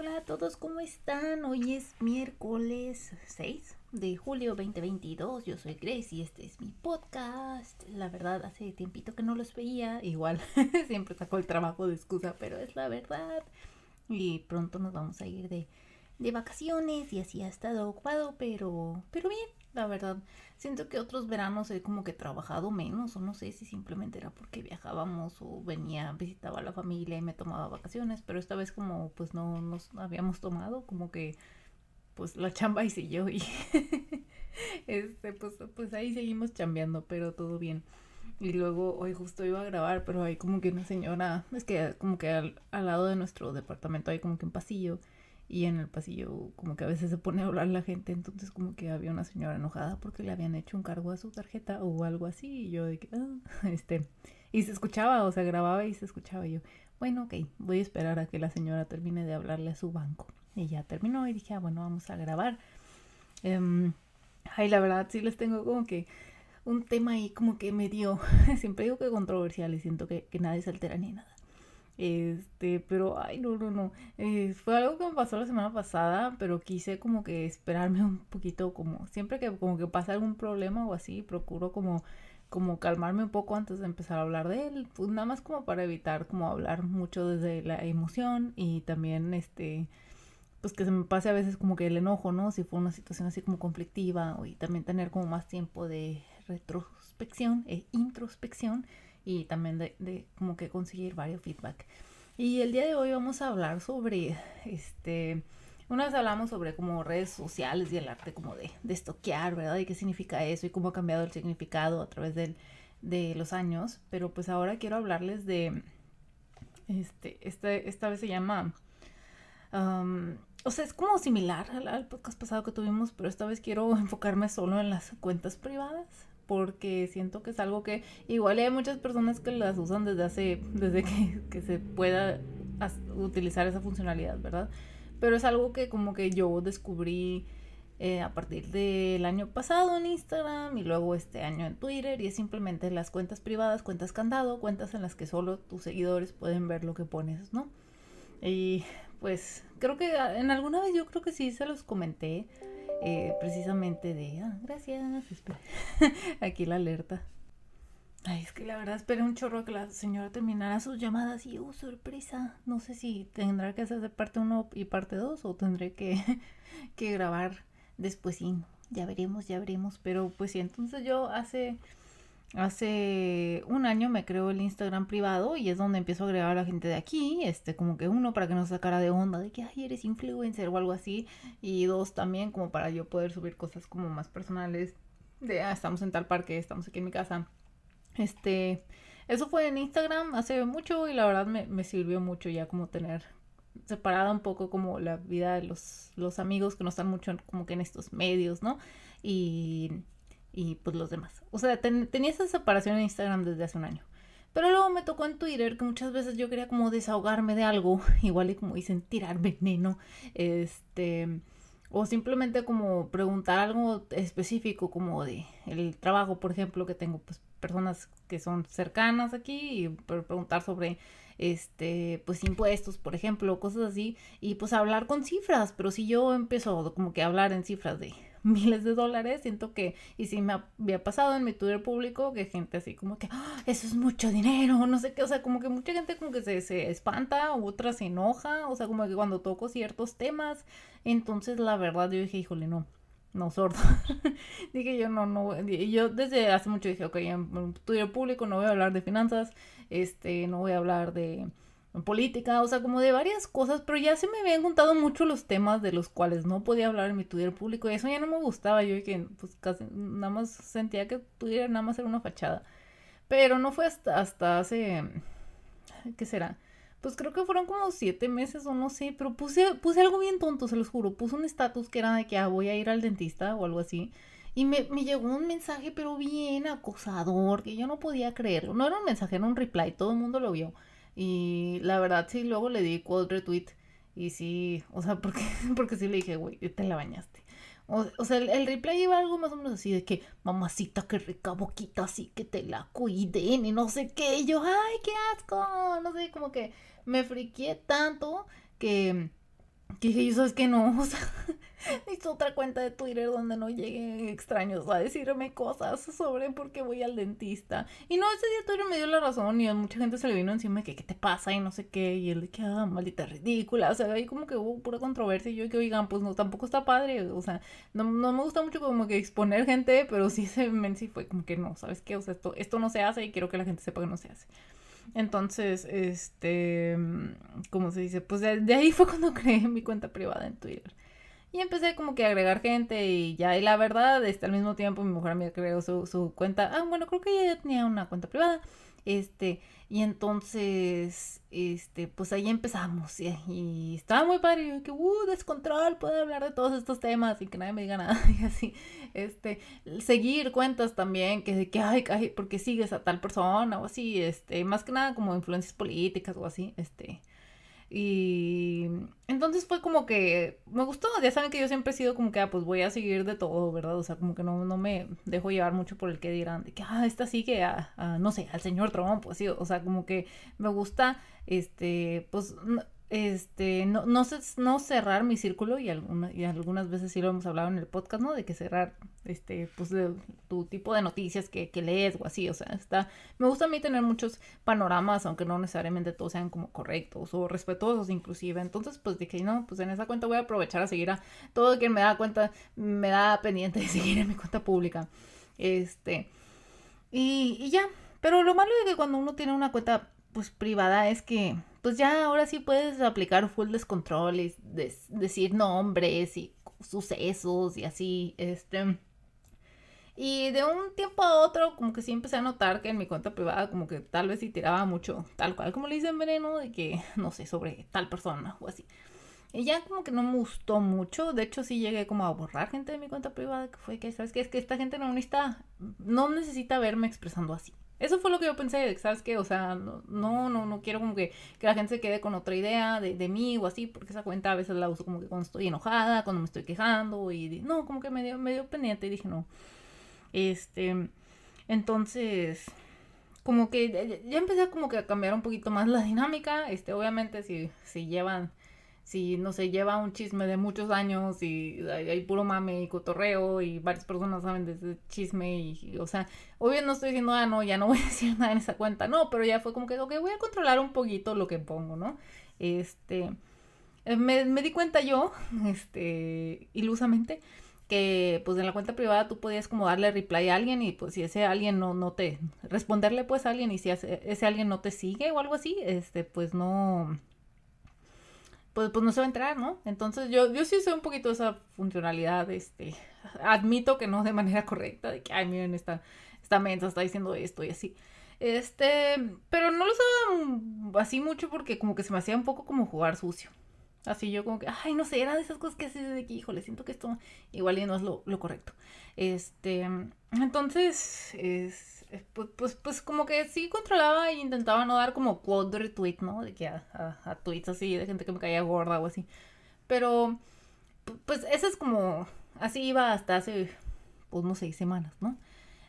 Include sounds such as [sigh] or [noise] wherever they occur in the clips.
Hola a todos, ¿cómo están? Hoy es miércoles 6 de julio 2022. Yo soy Grace y este es mi podcast. La verdad, hace tiempito que no los veía. Igual, [laughs] siempre saco el trabajo de excusa, pero es la verdad. Y pronto nos vamos a ir de, de vacaciones y así ha estado ocupado, pero, pero bien, la verdad. Siento que otros veranos he como que trabajado menos, o no sé si simplemente era porque viajábamos o venía, visitaba a la familia y me tomaba vacaciones, pero esta vez como pues no nos habíamos tomado, como que pues la chamba hice [laughs] yo y [laughs] este pues, pues ahí seguimos chambeando, pero todo bien. Y luego hoy justo iba a grabar, pero hay como que una señora, es que como que al, al lado de nuestro departamento hay como que un pasillo y en el pasillo como que a veces se pone a hablar la gente, entonces como que había una señora enojada porque le habían hecho un cargo a su tarjeta o algo así y yo de que, ah, [laughs] este, y se escuchaba, o sea, grababa y se escuchaba y yo, bueno, ok, voy a esperar a que la señora termine de hablarle a su banco. Y ya terminó y dije, ah, bueno, vamos a grabar. Um, ay, la verdad sí les tengo como que un tema ahí como que medio, [laughs] siempre digo que controversial y siento que, que nadie se altera ni nada. Este, pero, ay, no, no, no. Eh, fue algo que me pasó la semana pasada, pero quise como que esperarme [laughs] un poquito, como siempre que como que pasa algún problema o así, procuro como como calmarme un poco antes de empezar a hablar de él, pues nada más como para evitar como hablar mucho desde la emoción y también este pues que se me pase a veces como que el enojo, ¿no? Si fue una situación así como conflictiva y también tener como más tiempo de retrospección e introspección y también de, como que conseguir varios feedback. Y el día de hoy vamos a hablar sobre, este, una vez hablamos sobre como redes sociales y el arte como de, de estoquear, ¿verdad? Y qué significa eso y cómo ha cambiado el significado a través del, de los años. Pero pues ahora quiero hablarles de, este, este esta vez se llama, um, o sea, es como similar al, al podcast pasado que tuvimos, pero esta vez quiero enfocarme solo en las cuentas privadas porque siento que es algo que igual hay muchas personas que las usan desde hace, desde que, se pueda utilizar esa funcionalidad, ¿verdad? Pero es algo que como que yo descubrí eh, a partir del año pasado en Instagram y luego este año en Twitter y es simplemente las cuentas privadas, cuentas candado, cuentas en las que solo tus seguidores pueden ver lo que pones, ¿no? Y pues creo que ah, en alguna vez yo creo que sí se los comenté eh, precisamente de, ah, gracias, [laughs] aquí la alerta. Ay, es que la verdad esperé un chorro que la señora terminara sus llamadas y, oh, sorpresa. No sé si tendrá que hacer parte 1 y parte 2 o tendré que, [laughs] que grabar después. Sí, ya veremos, ya veremos. Pero pues sí, entonces yo hace Hace un año me creo el Instagram privado y es donde empiezo a agregar a la gente de aquí, este, como que uno para que no sacara de onda de que ay, eres influencer o algo así, y dos también como para yo poder subir cosas como más personales, de ah, estamos en tal parque, estamos aquí en mi casa. Este, eso fue en Instagram hace mucho y la verdad me, me sirvió mucho ya como tener separada un poco como la vida de los, los amigos que no están mucho como que en estos medios, ¿no? Y y pues los demás. O sea, tenía esa separación en Instagram desde hace un año. Pero luego me tocó en Twitter que muchas veces yo quería como desahogarme de algo, [laughs] igual y como dicen, tirar veneno, este, o simplemente como preguntar algo específico como de el trabajo, por ejemplo, que tengo pues personas que son cercanas aquí y preguntar sobre este pues impuestos, por ejemplo, cosas así y pues hablar con cifras, pero si yo empiezo como que a hablar en cifras de [laughs] miles de dólares, siento que, y si me había pasado en mi Twitter público, que gente así como que, ah, eso es mucho dinero, no sé qué, o sea, como que mucha gente como que se, se espanta, otra se enoja, o sea, como que cuando toco ciertos temas, entonces la verdad yo dije, híjole, no, no sordo. [laughs] dije yo, no, no, yo desde hace mucho dije, ok, en Twitter público no voy a hablar de finanzas, este, no voy a hablar de política, o sea, como de varias cosas, pero ya se me habían contado mucho los temas de los cuales no podía hablar en mi Twitter público y eso ya no me gustaba, yo que pues casi nada más sentía que Twitter nada más era una fachada, pero no fue hasta, hasta hace, ¿qué será? Pues creo que fueron como siete meses o no sé, pero puse, puse algo bien tonto, se los juro, puse un estatus que era de que ah, voy a ir al dentista o algo así. Y me, me, llegó un mensaje, pero bien acosador, que yo no podía creerlo. No era un mensaje, era un reply, todo el mundo lo vio. Y la verdad sí, luego le di quote retweet. Y sí, o sea, [laughs] porque, porque sí le dije, güey, te la bañaste. O, sea, el, replay iba algo más o menos así de que, mamacita, qué rica boquita, así que te la cuiden y no sé qué. Y yo, ay, qué asco. No sé, como que me friqué tanto que que dije, yo sabes que no, [laughs] o sea, otra cuenta de Twitter donde no lleguen extraños a decirme cosas sobre por qué voy al dentista. Y no, ese día Twitter me dio la razón y a mucha gente se le vino encima de que qué te pasa y no sé qué. Y él de que, ah, maldita ridícula. O sea, ahí como que hubo pura controversia. Y yo que, oigan, pues no, tampoco está padre. O sea, no, no me gusta mucho como que exponer gente, pero sí se sí fue como que no, ¿sabes qué? O sea, esto, esto no se hace y quiero que la gente sepa que no se hace. Entonces, este, ¿cómo se dice? Pues de, ahí fue cuando [laughs] creé mi cuenta privada en Twitter. Y empecé como que a agregar gente y ya, y la verdad, este, al mismo tiempo mi mujer me creó su, su cuenta. Ah, bueno, creo que ella ya tenía una cuenta privada. Este, y entonces, este, pues ahí empezamos. Y, estaba muy padre. Y que, uh, descontrol, puede hablar de todos estos temas y que nadie me diga nada. [laughs] Y así, este, seguir cuentas también, que de que, ay, ay, porque sigues a tal persona o así, este, más que nada como influencias políticas o así, este, y entonces fue como que me gustó, ya saben que yo siempre he sido como que, ah, pues voy a seguir de todo, ¿verdad? O sea, como que no, no me dejo llevar mucho por el que dirán, de que, ah, esta sigue a, a no sé, al señor Trump, pues sí, o sea, como que me gusta, este, pues este, no, no, no cerrar mi círculo y, alguna, y algunas veces sí lo hemos hablado en el podcast, ¿no? De que cerrar, este, pues, de, tu tipo de noticias que, que, lees o así, o sea, está, me gusta a mí tener muchos panoramas, aunque no necesariamente todos sean como correctos o respetuosos inclusive, entonces, pues dije, no, pues en esa cuenta voy a aprovechar a seguir a todo quien me da cuenta, me da pendiente de seguir en mi cuenta pública, este, y, y ya, pero lo malo de que cuando uno tiene una cuenta, pues, privada es que pues ya ahora sí puedes aplicar full descontrol y decir nombres y sucesos y así, este... Y de un tiempo a otro, como que sí empecé a notar que en mi cuenta privada, como que tal vez sí tiraba mucho, tal cual como le dicen veneno, de que, no sé, sobre tal persona o así. Y ya como que no me gustó mucho. De hecho, sí llegué como a borrar gente de mi cuenta privada, que fue que, ¿sabes qué? Es que esta gente no necesita, no necesita verme expresando así. Eso fue lo que yo pensé, ¿sabes qué? O sea, no, no, no, quiero como que, que, la gente se quede con otra idea de, mí o así, porque esa cuenta a veces la uso como que cuando estoy enojada, cuando me estoy quejando y no, como que me dio, me dio pendiente y dije no. Este, entonces, como que ya empecé como que a cambiar un poquito más la dinámica, este, obviamente si, si llevan si no se lleva un chisme de muchos años y hay, puro mame y cotorreo y varias personas saben de ese chisme y, o sea, obvio no estoy diciendo, ah, no, ya no voy a decir [laughs] nada en esa cuenta, no, pero ya fue como que, ok, voy a controlar un poquito lo que pongo, ¿no? Este, eh, me, me di cuenta yo, [laughs] este, ilusamente, que pues en la cuenta privada tú podías como darle reply a alguien y pues si ese alguien no, no te, responderle pues a alguien y si ese, ese alguien no te sigue o algo así, este, pues no pues, pues no se va a entrar, ¿no? Entonces yo, yo sí sé un poquito esa funcionalidad, este, admito que no de manera correcta, de que, ay, miren, esta, esta mensa está diciendo esto y así. Este, pero no lo usaba así mucho porque como que se me hacía un poco como jugar sucio. Así yo como que, ay, no sé, era de esas cosas que haces de que, híjole, siento que esto igual y no es lo, correcto. Este, entonces, es, pues, pues, pues, como que sí controlaba e intentaba no dar como quote retweet, ¿no? De que a, tweets así de gente que me caía gorda o así. Pero, pues ese es como, así iba hasta hace, pues sé, semanas, ¿no?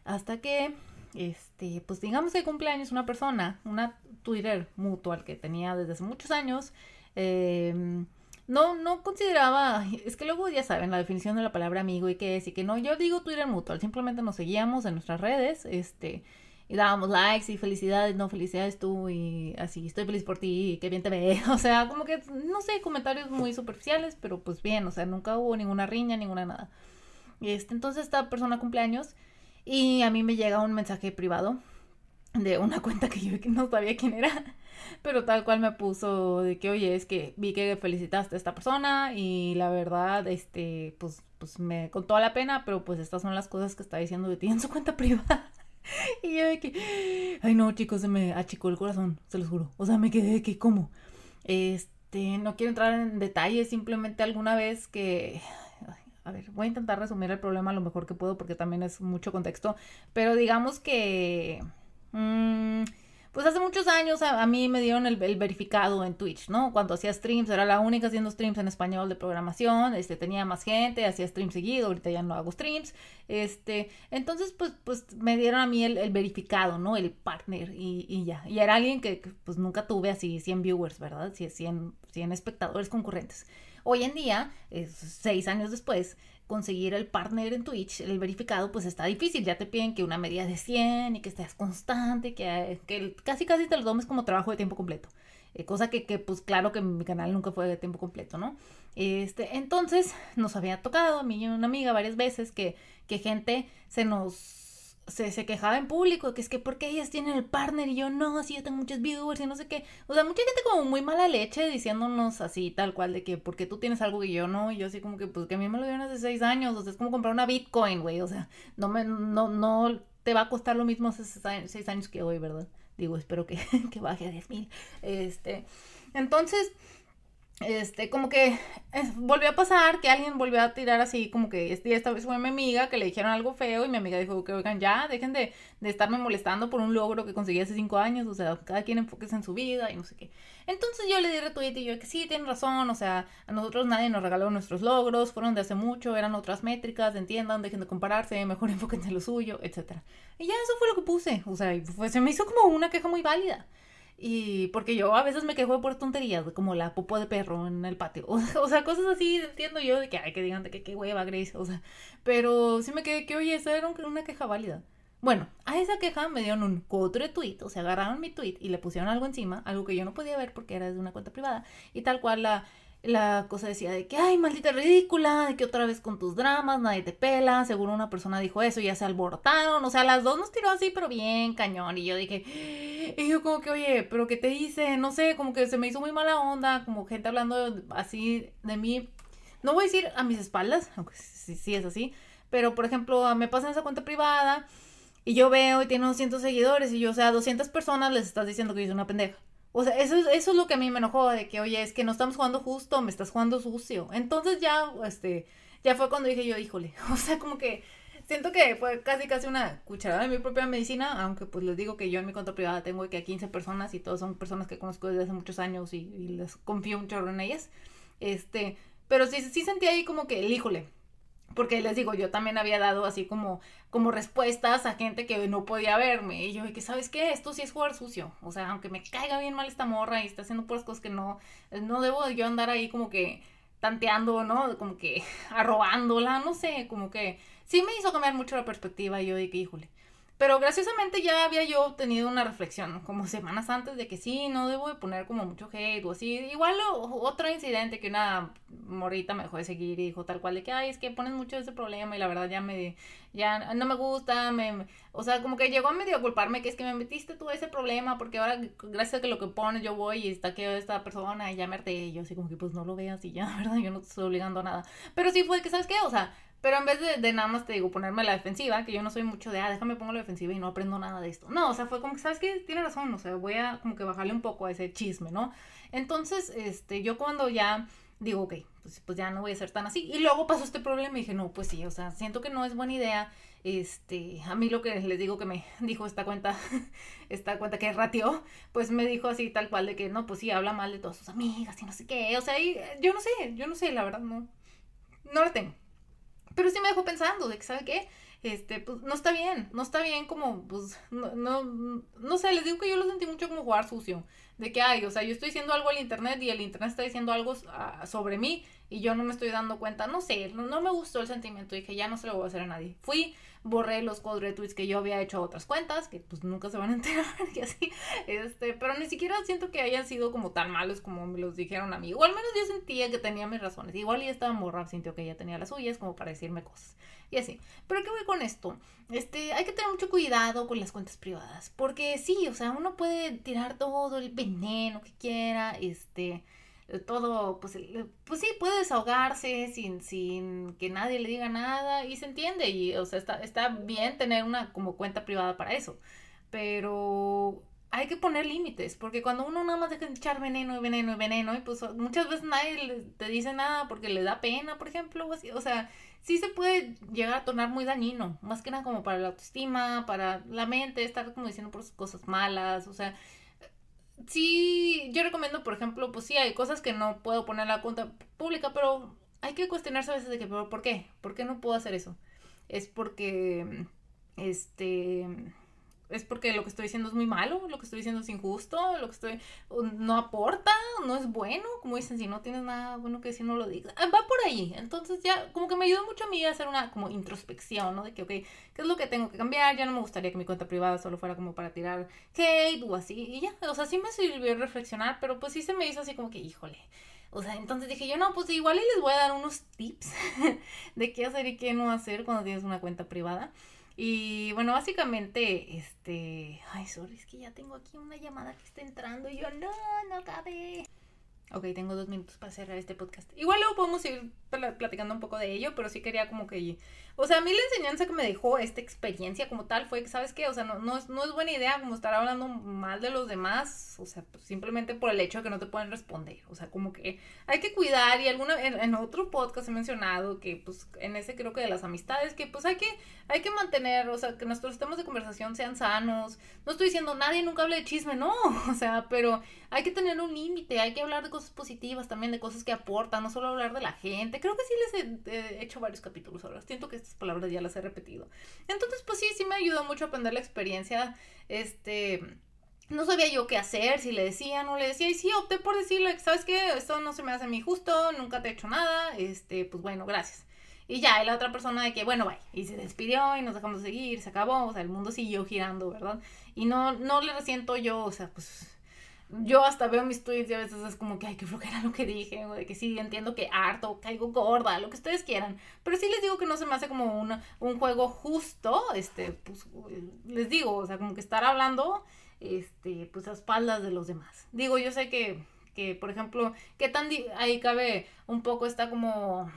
Hasta que, este, pues digamos que cumpleaños una persona, una Twitter mutual que tenía desde hace muchos años, eh, no, no consideraba, es que luego ya saben la definición de la palabra amigo y qué es y que no, yo digo Twitter mutual, simplemente nos seguíamos en nuestras redes, este, y dábamos likes y felicidades, no felicidades tú y así, estoy feliz por ti, qué bien te ve, [laughs] o sea, como que, no sé, comentarios muy superficiales, pero pues bien, o sea, nunca hubo ninguna riña, ninguna nada. Este, entonces esta persona cumpleaños y a mí me llega un mensaje privado de una [laughs] cuenta que yo no sabía quién era pero tal cual me puso de que, oye, es que vi que felicitaste a esta persona y la verdad, este, pues, pues me contó la pena, pero pues estas son las cosas que está diciendo de ti en su cuenta [laughs] privada. y yo de que, ay no, chicos, se me achicó el corazón, se los juro. O sea, me quedé de que, ¿cómo? Este, no quiero entrar en detalles, simplemente alguna vez que, a ver, voy a intentar resumir el problema lo mejor que puedo porque también es mucho contexto, pero digamos que... Mmm, pues hace muchos años a, mí me dieron el, verificado en Twitch, ¿no? Cuando hacía streams, era la única haciendo streams en español de programación, este, tenía más gente, hacía streams seguido, ahorita ya no hago streams, este, entonces pues, pues me dieron a mí el, verificado, ¿no? El partner y, y, ya, y era alguien que, pues nunca tuve así 100 viewers, ¿verdad? 100, 100 espectadores concurrentes. Hoy en día, seis años después, conseguir el partner en Twitch, el verificado, pues está difícil. Ya te piden que una media de 100 y que estés constante, que, que casi casi te lo tomes como trabajo de tiempo completo. Eh, cosa que, que, pues claro que mi canal nunca fue de tiempo completo, ¿no? Este, entonces nos había tocado a mí y a una amiga varias veces que, que gente se nos se, se, quejaba en público, que es que porque ellas tienen el partner y yo no, así yo tengo muchos viewers y no sé qué. O sea, mucha gente como muy mala leche diciéndonos así, tal cual, de que porque tú tienes algo que yo no, y yo así como que, pues que a mí me lo dieron hace seis años, o sea, es como comprar una Bitcoin, güey, o sea, no me, no, no te va a costar lo mismo hace seis años que hoy, ¿verdad? Digo, espero que, [laughs] que baje a 10 mil. Este, entonces, este, como que volvió a pasar que alguien volvió a tirar así, como que este, esta vez fue mi amiga que le dijeron algo feo y mi amiga dijo que oigan ya, dejen de, de estarme molestando por un logro que conseguí hace cinco años, o sea, cada quien enfoques en su vida y no sé qué. Entonces yo le di retweet y yo que sí, tienen razón, o sea, a nosotros nadie nos regaló nuestros logros, fueron de hace mucho, eran otras métricas, entiendan, dejen de compararse, mejor enfóquense en lo suyo, etc. Y ya eso fue lo que puse, o sea, pues, se me hizo como una queja muy válida. Y porque yo a veces me quejo por tonterías, como la popo de perro en el patio. [laughs] O, sea, cosas así, entiendo yo, de que hay que digan de que qué hueva, Grace. O sea, pero sí me quedé que, oye, esa era una queja válida. Bueno, a esa queja me dieron un otro tweet, o sea, agarraron mi tweet y le pusieron algo encima, algo que yo no podía ver porque era de una cuenta privada, y tal cual la, la cosa decía de que, ay, maldita ridícula, de que otra vez con tus dramas, nadie te pela, seguro una persona dijo eso y ya se alborotaron, o sea, las dos nos tiró así, pero bien cañón, y yo dije, y yo como que, oye, pero ¿qué te hice? No sé, como que se me hizo muy mala onda, como gente hablando así de mí, no voy a decir a mis espaldas, [laughs] aunque sí, es así, pero por ejemplo, me pasan esa cuenta privada y yo veo y tiene 200 seguidores y yo, o sea, a 200 personas les estás diciendo que yo soy una pendeja. O sea, eso, eso es lo que a mí me enojó, de que, oye, es que no estamos jugando justo, me estás jugando sucio. Entonces ya, este, ya fue cuando dije yo, híjole, [laughs] o sea, como que siento que fue casi casi una cucharada de mi propia medicina, aunque pues les digo que yo en mi cuenta privada tengo que a 15 personas y todos son personas que conozco desde hace muchos años y, les confío chorro en ellas. Este, pero sí, sí sentí ahí como que, híjole, porque les digo, yo también había dado así como, como respuestas a gente que no podía verme. Y yo, que sabes qué, esto sí es jugar sucio. O sea, aunque me caiga bien mal esta morra y está haciendo puras cosas que no, no debo yo andar ahí como que tanteando, ¿no? Como que [laughs] arrobándola, no sé, como que sí me hizo cambiar mucho la perspectiva. Y yo dije, híjole, pero graciosamente ya había yo tenido una reflexión, como semanas antes, de que sí, no debo de poner como mucho hate o así. Igual otro incidente que una morita me dejó de seguir y dijo tal cual de que, ay, es que pones mucho ese problema y la verdad ya me, ya no me gusta, me, o sea, como que llegó a medio culparme que es que me metiste tú ese problema porque ahora gracias a que lo que pones yo voy y está que esta persona y ya me harté y yo así como que pues no lo veas y ya, [laughs] ¿verdad? Yo no te estoy obligando a nada. Pero sí fue que, ¿sabes qué? O sea, pero en vez de, nada más te digo ponerme la defensiva, que yo no soy mucho de, ah, déjame pongo la defensiva y no aprendo nada de esto. No, o sea, fue como que, ¿sabes qué? Tiene razón, o sea, voy a como que bajarle un poco a ese chisme, ¿no? Entonces, este, yo cuando ya digo, ok, pues, pues ya no voy a ser tan así. Y luego pasó este problema y dije, no, pues sí, o sea, siento que no es buena idea. Este, a mí lo que les digo que me [laughs] dijo esta cuenta, [laughs] esta cuenta que ratió, pues me dijo así tal cual de que no, pues sí, habla mal de todas sus amigas y no sé qué. O sea, y, yo no sé, yo no sé, la verdad, no, no la tengo. Pero sí me dejó pensando de que, ¿sabe qué? Este, pues no está bien, no está bien como, pues, no, no, no sé, les digo que yo lo sentí mucho como jugar sucio. De que, ay, o sea, yo estoy diciendo algo al internet y el internet está diciendo algo ah, sobre mí y yo no me estoy dando cuenta. No sé, no, no, me gustó el sentimiento. Dije, ya no se lo voy a hacer a nadie. Fui, borré los retweets que yo había hecho a otras cuentas, que pues nunca se van a enterar [laughs] y así, este, pero ni siquiera siento que hayan sido como tan malos como me los dijeron a mí, o al menos yo sentía que tenía mis razones, igual ya estaba morra, sintió que ella tenía las suyas como para decirme cosas, y así, pero ¿qué voy con esto? Este, hay que tener mucho cuidado con las cuentas privadas, porque sí, o sea, uno puede tirar todo el veneno que quiera, este, todo, pues, pues sí, puede desahogarse sin, sin que nadie le diga nada y se entiende y, o sea, está, está bien tener una como cuenta privada para eso, pero hay que poner límites, porque cuando uno nada más deja de echar veneno y veneno y veneno, y pues muchas veces nadie te dice nada porque le da pena, por ejemplo, o, así, o sea, sí se puede llegar a tornar muy dañino, más que nada como para la autoestima, para la mente, estar como diciendo por cosas malas, o sea, sí, yo recomiendo, por ejemplo, pues sí, hay cosas que no puedo poner en la cuenta pública, pero hay que cuestionarse a veces de que, pero ¿por qué? ¿Por qué no puedo hacer eso? Es porque, este, es porque lo que estoy diciendo es muy malo, lo que estoy diciendo es injusto, lo que estoy no aporta, no es bueno, como dicen, si no tienes nada bueno que decir no lo digas. Ah, va por ahí. Entonces ya como que me ayudó mucho a mí a hacer una como introspección, ¿no? De que, ok, ¿qué es lo que tengo que cambiar? Ya no me gustaría que mi cuenta privada solo fuera como para tirar hate o así. Y ya, o sea, sí me sirvió reflexionar, pero pues sí se me hizo así como que, híjole. O sea, entonces dije yo, no, pues igual y les voy a dar unos tips [laughs] de qué hacer y qué no hacer cuando tienes una cuenta privada. Y bueno, básicamente, este. Ay, sorry, es que ya tengo aquí una llamada que está entrando y yo, no, no cabe. Ok, tengo dos minutos para cerrar este podcast. Igual luego podemos ir platicando un poco de ello, pero sí quería como que... O sea, a mí la enseñanza que me dejó esta experiencia como tal fue que, ¿sabes qué? O sea, no, no, es, no es buena idea como estar hablando mal de los demás, o sea, pues simplemente por el hecho de que no te pueden responder. O sea, como que hay que cuidar y alguna, en, otro podcast he mencionado que, pues, en ese creo que de las amistades, que pues hay que, hay que mantener, o sea, que nuestros temas de conversación sean sanos. No estoy diciendo nadie nunca hable de chisme, no, [laughs] o sea, pero hay que tener un límite, hay que hablar de cosas positivas también, de cosas que aportan, no solo hablar de la gente. Creo que sí les he, hecho varios capítulos ahora. Siento que estas palabras ya las he repetido. Entonces, pues sí, sí me ayudó mucho a aprender la experiencia. Este no sabía yo qué hacer, si le decía, no le decía, y sí, opté por decirle, ¿sabes qué? Esto no se me hace a mí justo, nunca te he hecho nada, este, pues bueno, gracias. Y ya, y la otra persona de que, bueno, vaya, y se despidió y nos dejamos de seguir, se acabó, o sea, el mundo siguió girando, ¿verdad? Y no, no le resiento yo, o sea, pues yo hasta veo mis tweets y a veces es como que, ay, qué flojera lo que dije, o de que sí, entiendo que harto, caigo gorda, lo que ustedes quieran, pero sí les digo que no se me hace como un, un juego justo, este, pues, les digo, o sea, como que estar hablando, este, pues a espaldas de los demás. Digo, yo sé que, que por ejemplo, que tan, ahí cabe un poco esta como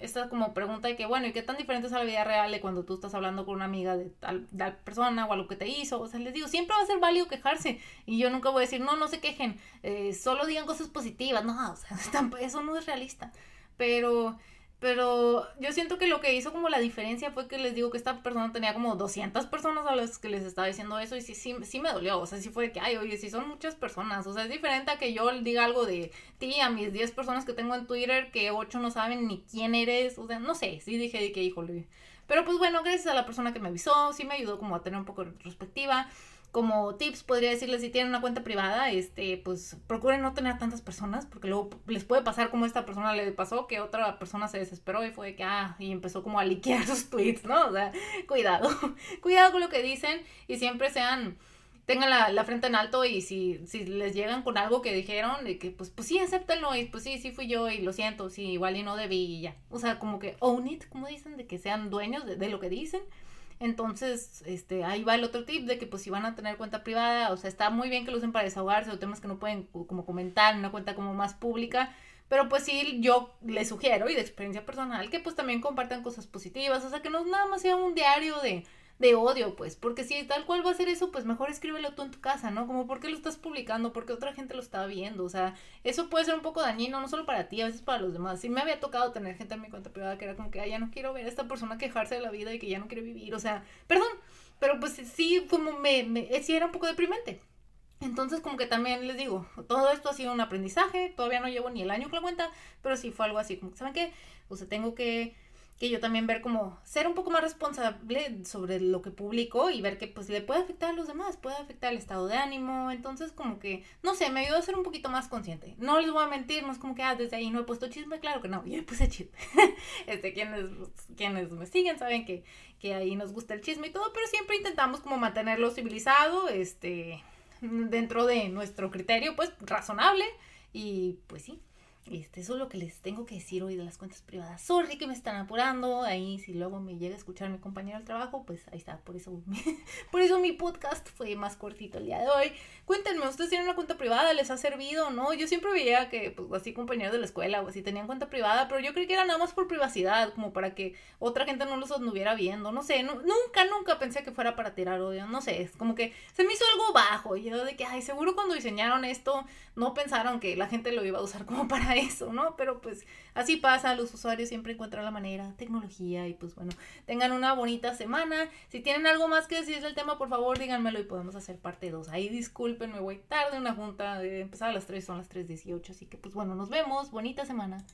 esta como pregunta de que, bueno, ¿y qué tan diferente es a la vida real de cuando tú estás hablando con una amiga de tal, persona o algo que te hizo? O sea, les digo, siempre va a ser válido quejarse y yo nunca voy a decir, no, no se quejen, eh, solo digan cosas positivas, no, o sea, [laughs] eso no es realista. Pero pero yo siento que lo que hizo como la diferencia fue que les digo que esta persona tenía como 200 personas a las que les estaba diciendo eso y sí, sí, sí me dolió. O sea, sí fue que, ay, oye, sí son muchas personas. O sea, es diferente a que yo diga algo de ti a mis 10 personas que tengo en Twitter, que 8 no saben ni quién eres. O sea, no sé, sí dije de que, híjole. Pero pues bueno, gracias a la persona que me avisó, sí me ayudó como a tener un poco de retrospectiva como tips podría decirles si tienen una cuenta privada, este, pues procuren no tener tantas personas, porque luego les puede pasar como esta persona le pasó, que otra persona se desesperó y fue que, ah, y empezó como a liquear [laughs] sus tweets, ¿no? O sea, cuidado, [laughs] cuidado con lo que dicen y siempre sean, tengan la, frente en alto y si, si les llegan con algo que dijeron, de que pues, pues sí, acéptenlo y pues sí, sí fui yo y lo siento, sí, igual y no debí y ya. O sea, como que own it, como dicen, de que sean dueños de lo que dicen entonces, este, ahí va el otro tip de que pues si van a tener cuenta privada, o sea, está muy bien que lo usen para desahogarse o temas que no pueden como comentar en una cuenta como más pública, pero pues sí, yo les sugiero y de experiencia personal que pues también compartan cosas positivas, o sea, que no nada más sea un diario de de odio, pues, porque si tal cual va a ser eso, pues mejor escríbelo tú en tu casa, ¿no? Como, ¿por qué lo estás publicando? Porque otra gente lo está viendo, o sea, eso puede ser un poco dañino, no solo para ti, a veces para los demás. Sí me había tocado tener gente en mi cuenta privada que era como que, ay, ya no quiero ver a esta persona quejarse de la vida y que ya no quiere vivir, o sea, perdón, pero pues sí, como me, me sí era un poco deprimente. Entonces, como que también les digo, todo esto ha sido un aprendizaje, todavía no llevo ni el año con la cuenta, pero sí fue algo así, como, ¿saben qué? O sea, tengo que que yo también ver como ser un poco más responsable sobre lo que publico y ver que pues le puede afectar a los demás, puede afectar el estado de ánimo, entonces como que, no sé, me ayudó a ser un poquito más consciente. No les voy a mentir, no es como que, ah, desde ahí no he puesto chisme, claro que no, yo puse chisme. [laughs] este, quienes, quienes me siguen saben que, que ahí nos gusta el chisme y todo, pero siempre intentamos como mantenerlo civilizado, este, dentro de nuestro criterio, pues razonable y pues sí. Este, eso es lo que les tengo que decir hoy de las cuentas privadas. Sorry que me están apurando. Ahí, si luego me llega a escuchar mi compañero del trabajo, pues ahí está. Por eso, [laughs] por eso mi podcast fue más cortito el día de hoy. Cuéntenme, ¿ustedes tienen una cuenta privada? ¿Les ha servido no? Yo siempre veía que, pues, así compañeros de la escuela o así tenían cuenta privada, pero yo creí que era nada más por privacidad, como para que otra gente no los anduviera viendo. No sé, nunca, nunca pensé que fuera para tirar odio. No sé, es como que se me hizo algo bajo. Yo de que, ay, seguro cuando diseñaron esto no pensaron que la gente lo iba a usar como para eso, ¿no? Pero pues así pasa, los usuarios siempre encuentran la manera, tecnología y pues bueno, tengan una bonita semana. Si tienen algo más que decir del tema, por favor díganmelo y podemos hacer parte 2. Ahí disculpen, me voy tarde, una junta de empezar a las 3, son las 3.18, así que pues bueno, nos vemos, bonita semana.